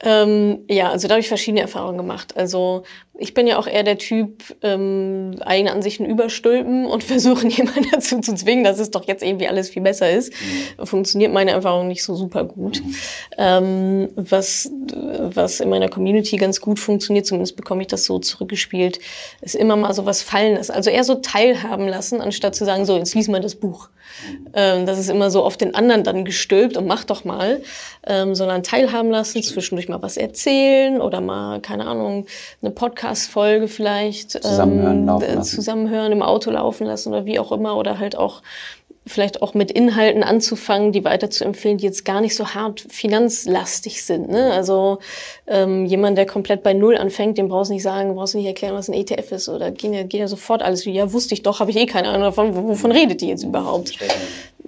Ähm, ja, also da habe ich verschiedene Erfahrungen gemacht. Also ich bin ja auch eher der Typ, ähm, eigene Ansichten überstülpen und versuchen, jemanden dazu zu zwingen, dass es doch jetzt irgendwie alles viel besser ist. Funktioniert meine Erfahrung nicht so super gut. Ähm, was, was in meiner Community ganz gut funktioniert, zumindest bekomme ich das so zurückgespielt, ist immer mal so was fallen lassen. Also eher so teilhaben lassen, anstatt zu sagen, so, jetzt lies mal das Buch. Ähm, das ist immer so auf den anderen dann gestülpt und mach doch mal, ähm, sondern teilhaben lassen, zwischendurch mal was erzählen oder mal, keine Ahnung, eine Podcast-Folge vielleicht Zusammenhören, ähm, laufen äh, lassen. zusammenhören, im Auto laufen lassen oder wie auch immer oder halt auch vielleicht auch mit Inhalten anzufangen, die weiter zu empfehlen, die jetzt gar nicht so hart finanzlastig sind. Ne? Also ähm, jemand, der komplett bei Null anfängt, dem brauchst du nicht sagen, brauchst du nicht erklären, was ein ETF ist oder geht ja, geht ja sofort alles wie, ja, wusste ich doch, habe ich eh keine Ahnung davon, wovon redet die jetzt überhaupt?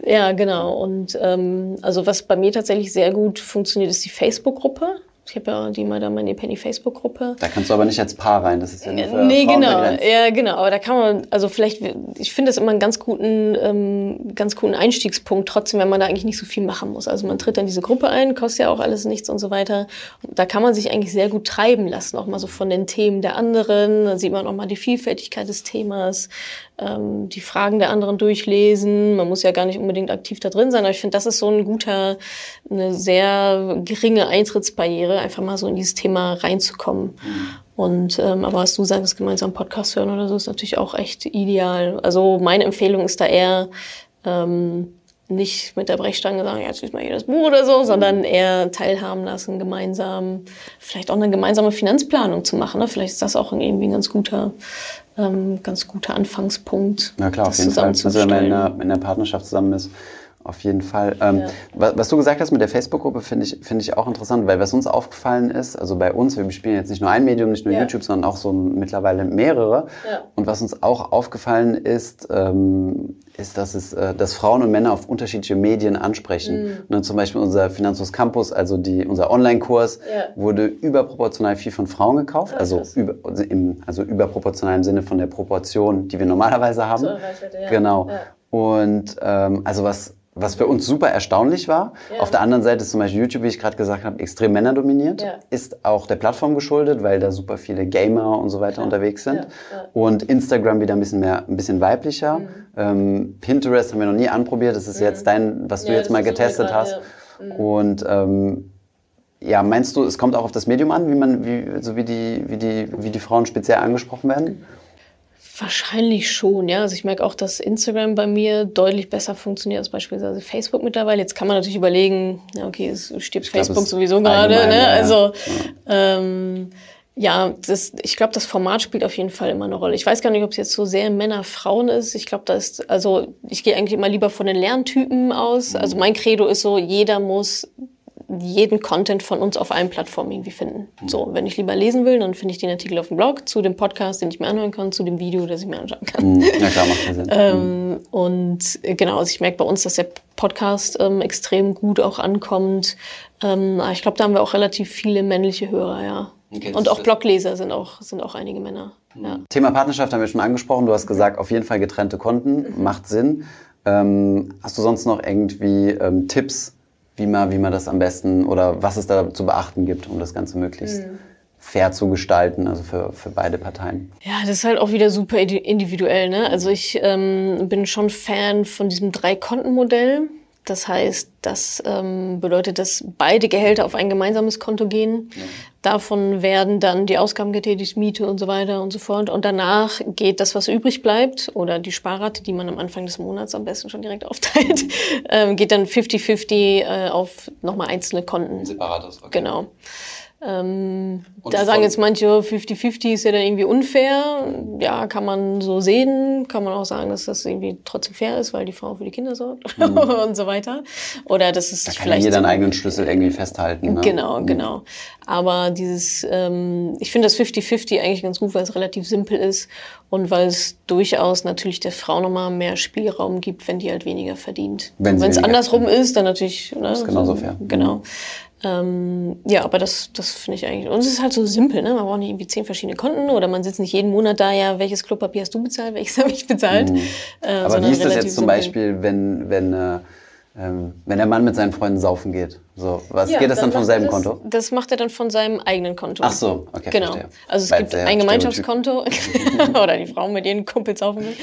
Ja, genau. Und ähm, also was bei mir tatsächlich sehr gut funktioniert, ist die Facebook-Gruppe. Ich habe ja die mal da meine Penny Facebook-Gruppe. Da kannst du aber nicht als Paar rein, das ist ja nur für Nee, Frauen genau. Ja, genau. Aber da kann man, also vielleicht, ich finde das immer einen ganz guten, ähm, ganz guten Einstiegspunkt, trotzdem, wenn man da eigentlich nicht so viel machen muss. Also man tritt dann diese Gruppe ein, kostet ja auch alles nichts und so weiter. Und da kann man sich eigentlich sehr gut treiben lassen, auch mal so von den Themen der anderen. Da sieht man auch mal die Vielfältigkeit des Themas, ähm, die Fragen der anderen durchlesen. Man muss ja gar nicht unbedingt aktiv da drin sein, aber ich finde, das ist so ein guter, eine sehr geringe Eintrittsbarriere, einfach mal so in dieses Thema reinzukommen. Und ähm, aber was du sagst, gemeinsam Podcast hören oder so, ist natürlich auch echt ideal. Also meine Empfehlung ist da eher ähm, nicht mit der Brechstange sagen, jetzt liest mal hier das Buch oder so, sondern eher teilhaben lassen, gemeinsam, vielleicht auch eine gemeinsame Finanzplanung zu machen. Ne? Vielleicht ist das auch irgendwie ein ganz guter, ähm, ganz guter Anfangspunkt. Na klar, auf jeden Fall. Also wenn man in einer, in einer Partnerschaft zusammen ist, auf jeden Fall. Ähm, wa- Was du gesagt hast mit der Facebook-Gruppe, finde ich, finde ich auch interessant, weil was uns aufgefallen ist, also bei uns, wir bespielen jetzt nicht nur ein Medium, nicht nur Ja. YouTube, sondern auch so mittlerweile mehrere. Ja. Und was uns auch aufgefallen ist, ähm, ist, dass es, äh, dass Frauen und Männer auf unterschiedliche Medien ansprechen. Ne, zum Beispiel unser Finanzlos Campus, also die, unser Online-Kurs, Ja. wurde überproportional viel von Frauen gekauft, also, krass. über, also, im, also überproportional im Sinne von der Proportion, die wir normalerweise haben. Reichweite, ja. Genau. Ja. Und ähm, also was, was für uns super erstaunlich war. Ja. Auf der anderen Seite ist zum Beispiel YouTube, wie ich gerade gesagt habe, extrem männerdominiert. Ja. Ist auch der Plattform geschuldet, weil da super viele Gamer und so weiter Klar. unterwegs sind. Ja, ja. Und Instagram wieder ein bisschen mehr, ein bisschen weiblicher. Mhm. Ähm, Pinterest haben wir noch nie anprobiert. Das ist jetzt dein, was du Ja, jetzt mal getestet gerade, hast. ja. Mhm. Und ähm, ja, meinst du, es kommt auch auf das Medium an, wie man, wie, so wie die, wie die, wie die Frauen speziell angesprochen werden? Wahrscheinlich schon, ja. Also ich merke auch, dass Instagram bei mir deutlich besser funktioniert als beispielsweise Facebook mittlerweile. Jetzt kann man natürlich überlegen, ja, okay, es stirbt ich Facebook glaub, sowieso gerade, ne? Ja, also ja. Ähm, ja, das, ich glaube, das Format spielt auf jeden Fall immer eine Rolle. Ich weiß gar nicht, ob es jetzt so sehr Männer, Frauen ist. Ich glaube, da ist, also ich gehe eigentlich immer lieber von den Lerntypen aus. Also mein Credo ist so, jeder muss jeden Content von uns auf allen Plattformen irgendwie finden. So, wenn ich lieber lesen will, dann finde ich den Artikel auf dem Blog zu dem Podcast, den ich mir anhören kann, zu dem Video, das ich mir anschauen kann. Ja mhm. klar, macht Sinn. ähm, mhm. und äh, genau, also ich merke bei uns, dass der Podcast ähm, extrem gut auch ankommt. Ähm, ich glaube, da haben wir auch relativ viele männliche Hörer, ja. Okay, und auch Blogleser sind auch, sind auch einige Männer. Mhm. Ja. Thema Partnerschaft haben wir schon angesprochen. Du hast gesagt, auf jeden Fall getrennte Konten, mhm. macht Sinn. Ähm, hast du sonst noch irgendwie ähm, Tipps, wie man, wie man das am besten oder was es da zu beachten gibt, um das Ganze möglichst mhm. fair zu gestalten, also für, für beide Parteien. Ja, das ist halt auch wieder super individuell. Ne? Also ich ähm, bin schon Fan von diesem Drei-Konten-Modell. Das heißt, das ähm, bedeutet, dass beide Gehälter auf ein gemeinsames Konto gehen. Ja. Davon werden dann die Ausgaben getätigt, Miete und so weiter und so fort. Und danach geht das, was übrig bleibt, oder die Sparrate, die man am Anfang des Monats am besten schon direkt aufteilt, ähm, geht dann 50-50 äh, auf nochmal einzelne Konten. Separates, okay. Genau. Ähm, da sagen jetzt manche, 50-50 ist ja dann irgendwie unfair. Ja, kann man so sehen. Kann man auch sagen, dass das irgendwie trotzdem fair ist, weil die Frau für die Kinder sorgt mhm. und so weiter. Oder das ist da kann vielleicht. Jeder einen eigenen Schlüssel irgendwie festhalten. Ne? Genau, mhm. genau. Aber dieses, ähm, ich finde das 50-50 eigentlich ganz gut, weil es relativ simpel ist und weil es durchaus natürlich der Frau nochmal mehr Spielraum gibt, wenn die halt weniger verdient. Wenn es andersrum ist, dann natürlich. Ne, ist genauso fair. Genau. Mhm. Ähm, ja, aber das, das finde ich eigentlich. Und es ist halt so simpel, ne? Man braucht nicht irgendwie zehn verschiedene Konten oder man sitzt nicht jeden Monat da, ja, welches Klopapier hast du bezahlt, welches habe ich bezahlt. Mhm. Äh, aber wie ist das jetzt zum simpel. Beispiel, wenn, wenn äh, wenn der Mann mit seinen Freunden saufen geht. So, was ja, geht das dann, dann vom selben das, Konto? Das macht er dann von seinem eigenen Konto. Ach so, okay. Genau. Verstehe. Also es Bleibt gibt ein Gemeinschaftskonto oder die Frau mit ihren Kumpels saufen will.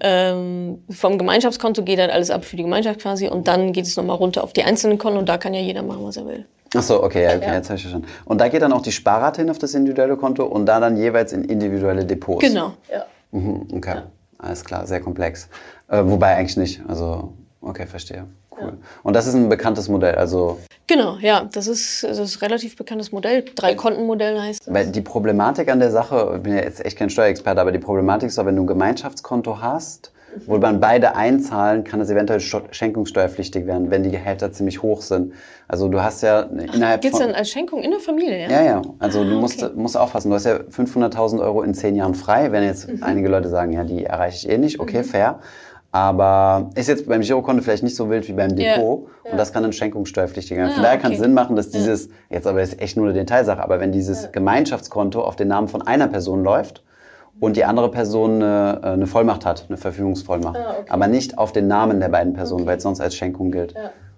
Ähm, vom Gemeinschaftskonto geht dann alles ab für die Gemeinschaft quasi und dann geht es nochmal runter auf die einzelnen Konten und da kann ja jeder machen, was er will. Ach so, okay, okay ja. jetzt habe ich schon. Und da geht dann auch die Sparrate hin auf das individuelle Konto und da dann jeweils in individuelle Depots. Genau, ja. Mhm, okay, ja. alles klar, sehr komplex. Äh, wobei eigentlich nicht, also okay, verstehe. Cool. Ja. Und das ist ein bekanntes Modell, also. Genau, ja, das ist, das ist ein relativ bekanntes Modell. Drei-Konten-Modell heißt das. Weil die Problematik an der Sache, ich bin ja jetzt echt kein Steuerexperte, aber die Problematik ist auch, wenn du ein Gemeinschaftskonto hast, wo man beide einzahlen, kann es eventuell schenkungssteuerpflichtig werden, wenn die Gehälter ziemlich hoch sind. Also du hast ja innerhalb Gibt's dann als Schenkung in der Familie, ja? Ja, ja. Also ah, du musst, okay. musst aufpassen. Du hast ja 500.000 Euro in zehn Jahren frei. Wenn jetzt mhm. einige Leute sagen, ja, die erreiche ich eh nicht, okay, mhm. fair. Aber ist jetzt beim Girokonto vielleicht nicht so wild wie beim Depot. Ja, ja. Und das kann dann schenkungsteuerpflichtig werden. Ah, Von daher okay. kann es Sinn machen, dass dieses, jetzt aber ist echt nur eine Detailsache, aber wenn dieses. Gemeinschaftskonto auf den Namen von einer Person läuft und die andere Person eine, äh, eine Vollmacht hat, eine Verfügungsvollmacht, ah, okay. aber nicht auf den Namen der beiden Personen, okay. weil es sonst als Schenkung gilt.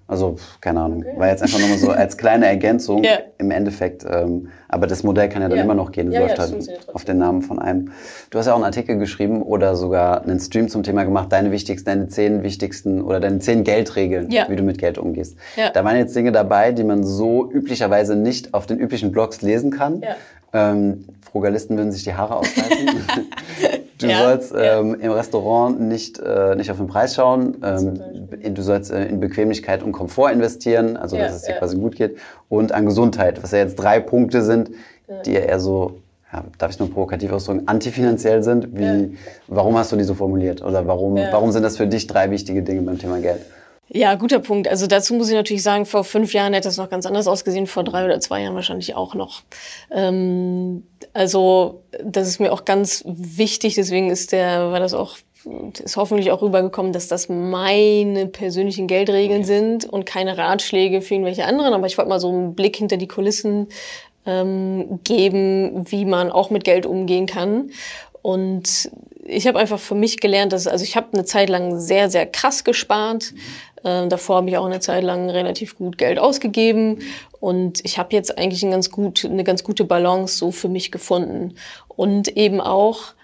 Also, keine Ahnung. Okay. War jetzt einfach nochmal so als kleine Ergänzung ja. im Endeffekt. Ähm, aber das Modell kann ja dann ja. immer noch gehen. Das ja, läuft halt auf den Namen von einem. Du hast ja auch einen Artikel geschrieben oder sogar einen Stream zum Thema gemacht, deine wichtigsten, deine zehn wichtigsten oder deine zehn Geldregeln, wie du mit Geld umgehst. Da waren jetzt Dinge dabei, die man so üblicherweise nicht auf den üblichen Blogs lesen kann. Ähm, Frugalisten würden sich die Haare ausreißen. du ja, sollst ähm, im Restaurant nicht, äh, nicht auf den Preis schauen. Ähm, du sollst äh, in Bequemlichkeit und Komfort investieren, also ja, dass es dir ja. quasi gut geht. Und an Gesundheit, was ja jetzt drei Punkte sind, die ja eher so, ja, darf ich nur provokativ ausdrücken, antifinanziell sind. Wie, Warum hast du die so formuliert? Oder warum, warum sind das für dich drei wichtige Dinge beim Thema Geld? Ja, guter Punkt. Also dazu muss ich natürlich sagen, vor fünf Jahren hätte es noch ganz anders ausgesehen, vor drei oder zwei Jahren wahrscheinlich auch noch. Ähm, also das ist mir auch ganz wichtig, deswegen ist der, war das auch ist hoffentlich auch rübergekommen, dass das meine persönlichen Geldregeln okay. sind und keine Ratschläge für irgendwelche anderen. Aber ich wollte mal so einen Blick hinter die Kulissen ähm, geben, wie man auch mit Geld umgehen kann. Und ich habe einfach für mich gelernt, dass also ich habe eine Zeit lang sehr sehr krass gespart ähm, davor habe ich auch eine Zeit lang relativ gut Geld ausgegeben und ich habe jetzt eigentlich ein ganz gut, eine ganz gute Balance so für mich gefunden und eben auch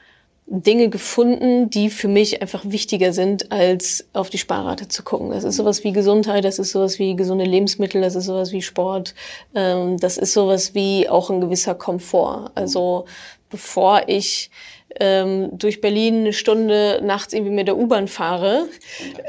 Dinge gefunden, die für mich einfach wichtiger sind, als auf die Sparrate zu gucken. Das ist sowas wie Gesundheit, das ist sowas wie gesunde Lebensmittel, das ist sowas wie Sport, ähm, das ist sowas wie auch ein gewisser Komfort. Also bevor ich ähm, durch Berlin eine Stunde nachts irgendwie mit der U-Bahn fahre,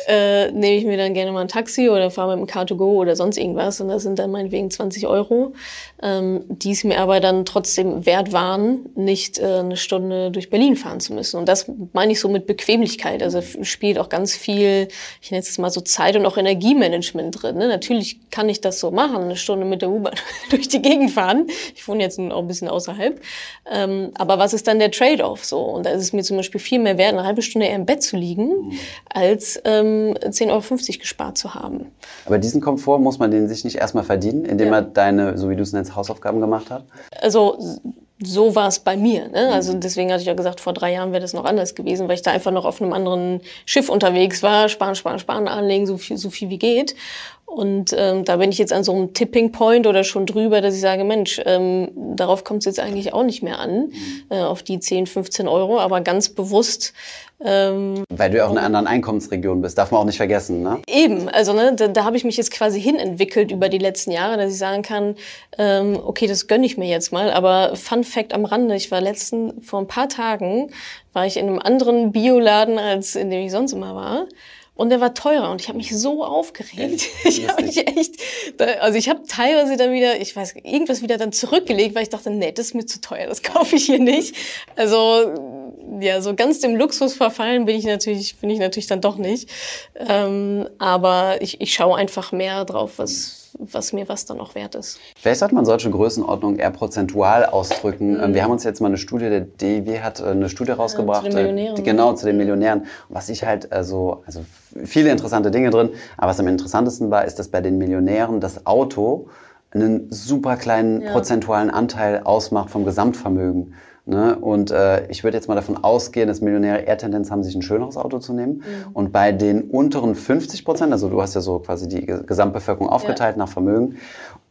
äh, nehme ich mir dann gerne mal ein Taxi oder fahre mit dem Car2Go oder sonst irgendwas und das sind dann meinetwegen 20 Euro, ähm, die es mir aber dann trotzdem wert waren, nicht äh, eine Stunde durch Berlin fahren zu müssen. Und das meine ich so mit Bequemlichkeit. Also spielt auch ganz viel, ich nenne es mal so Zeit- und auch Energiemanagement drin. Ne? Natürlich kann ich das so machen, eine Stunde mit der U-Bahn durch die Gegend fahren. Ich wohne jetzt auch ein bisschen außerhalb. Ähm, aber was ist dann der Trade-off? So, und da ist es mir zum Beispiel viel mehr wert, eine halbe Stunde eher im Bett zu liegen, mhm. als ähm, 10,50 Euro gespart zu haben. Aber diesen Komfort muss man den sich nicht erstmal verdienen, indem ja. man deine, so wie du es nennst, Hausaufgaben gemacht hat? Also so war es bei mir. Ne? Also mhm. deswegen hatte ich ja gesagt, vor drei Jahren wäre das noch anders gewesen, weil ich da einfach noch auf einem anderen Schiff unterwegs war, sparen, sparen, sparen, anlegen, so viel, so viel wie geht. Und ähm, da bin ich jetzt an so einem Tipping Point oder schon drüber, dass ich sage, Mensch, ähm, darauf kommt es jetzt eigentlich auch nicht mehr an, mhm. äh, auf die 10, 15 Euro, aber ganz bewusst. Ähm, Weil du ja auch in einer anderen Einkommensregion bist, darf man auch nicht vergessen, ne? Eben, also ne, da, da habe ich mich jetzt quasi hinentwickelt über die letzten Jahre, dass ich sagen kann, ähm, okay, das gönne ich mir jetzt mal. Aber Fun Fact am Rande, ich war letzten, vor ein paar Tagen, war ich in einem anderen Bioladen, als in dem ich sonst immer war. Und der war teurer und ich habe mich so aufgeregt. Ich habe mich echt, also ich habe teilweise dann wieder, ich weiß, irgendwas wieder dann zurückgelegt, weil ich dachte, nee, das ist mir zu teuer, das kaufe ich hier nicht. Also ja, so ganz dem Luxus verfallen bin ich natürlich, bin ich natürlich dann doch nicht. Ähm, aber ich, ich schaue einfach mehr drauf, was was mir was dann auch wert ist. Vielleicht sollte man solche Größenordnungen eher prozentual ausdrücken. Mhm. Wir haben uns jetzt mal eine Studie, der DIW hat äh, eine Studie rausgebracht. Ja, zu den äh, Millionären. Genau, zu den Millionären. Was ich halt, also, also viele interessante Dinge drin, aber was am interessantesten war, ist, dass bei den Millionären das Auto einen super kleinen ja. prozentualen Anteil ausmacht vom Gesamtvermögen. Ne? Und äh, ich würde jetzt mal davon ausgehen, dass Millionäre eher Tendenz haben, sich ein schöneres Auto zu nehmen. Mhm. Und bei den unteren 50 Prozent, also du hast ja so quasi die Gesamtbevölkerung aufgeteilt ja. nach Vermögen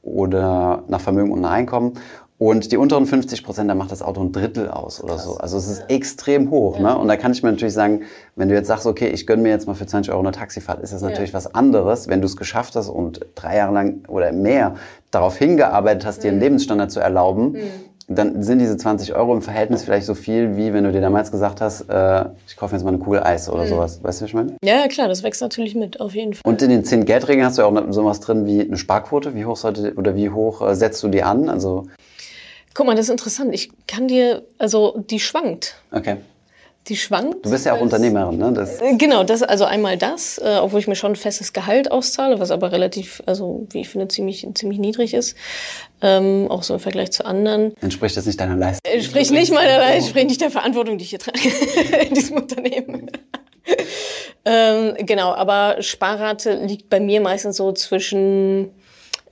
oder nach Vermögen und nach Einkommen. Und die unteren 50 Prozent, da macht das Auto ein Drittel aus oder Krass. so. Also es ist ja. extrem hoch. Ja. Ne? Und da kann ich mir natürlich sagen, wenn du jetzt sagst, okay, ich gönne mir jetzt mal für 20 Euro eine Taxifahrt, ist das natürlich ja. was anderes, wenn du es geschafft hast und drei Jahre lang oder mehr darauf hingearbeitet hast, mhm. dir einen mhm. Lebensstandard zu erlauben. Mhm dann sind diese 20 Euro im Verhältnis vielleicht so viel, wie wenn du dir damals gesagt hast, äh, ich kaufe jetzt mal eine Kugel Eis oder mhm. sowas. Weißt du, was ich meine? Ja, klar, das wächst natürlich mit, auf jeden Fall. Und in den 10 Geldregeln hast du auch sowas drin wie eine Sparquote. Wie hoch sollte oder wie hoch äh, setzt du die an? Also Guck mal, das ist interessant. Ich kann dir, also die schwankt. Okay die schwankt. Du bist ja auch Unternehmerin, ne? Das äh, genau, das also einmal das, äh, obwohl ich mir schon ein festes Gehalt auszahle, was aber relativ, also wie ich finde, ziemlich ziemlich niedrig ist, ähm, auch so im Vergleich zu anderen. Entspricht das nicht deiner Leistung? Entspricht nicht meiner Leistung, entspricht nicht der Verantwortung, die ich hier trage in diesem Unternehmen. ähm, genau, aber Sparrate liegt bei mir meistens so zwischen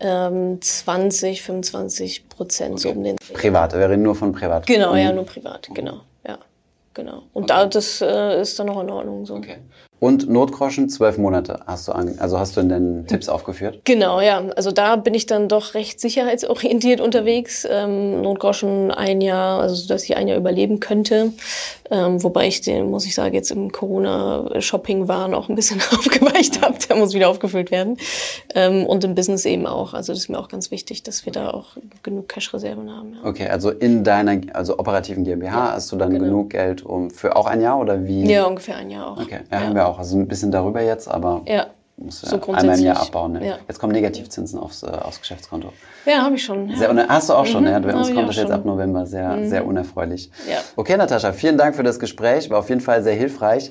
ähm, 20, 25 Prozent okay. so um den. Privat, wir reden nur von privat. Genau, mhm. ja, nur privat, genau. Genau. Und okay. da, das äh, ist dann noch in Ordnung so. Okay. Und Notgroschen zwölf Monate hast du an, also hast du in den Tipps aufgeführt? Genau, ja. Also da bin ich dann doch recht sicherheitsorientiert unterwegs. Ähm, Notgroschen ein Jahr, also dass ich ein Jahr überleben könnte. Ähm, wobei ich den, muss ich sagen, jetzt im Corona-Shopping-Waren auch ein bisschen aufgeweicht habe. Der muss wieder aufgefüllt werden. Ähm, und im Business eben auch. Also das ist mir auch ganz wichtig, dass wir da auch genug Cash-Reserven haben. Ja. Okay, also in deiner, also operativen GmbH ja, hast du dann genau. genug Geld um für auch ein Jahr oder wie? Ja, ungefähr ein Jahr auch. Okay, ja, ja. haben wir auch. Also ein bisschen darüber jetzt, aber ja. muss ja so einmal im Jahr abbauen. Ne? Ja. Jetzt kommen Negativzinsen aufs, äh, aufs Geschäftskonto. Ja, habe ich schon. Sehr, hast du auch schon, mhm, ja. Bei uns kommt das jetzt ab November sehr, mhm. sehr unerfreulich. Ja. Okay, Natascha, vielen Dank für das Gespräch. War auf jeden Fall sehr hilfreich.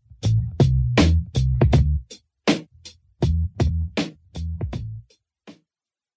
you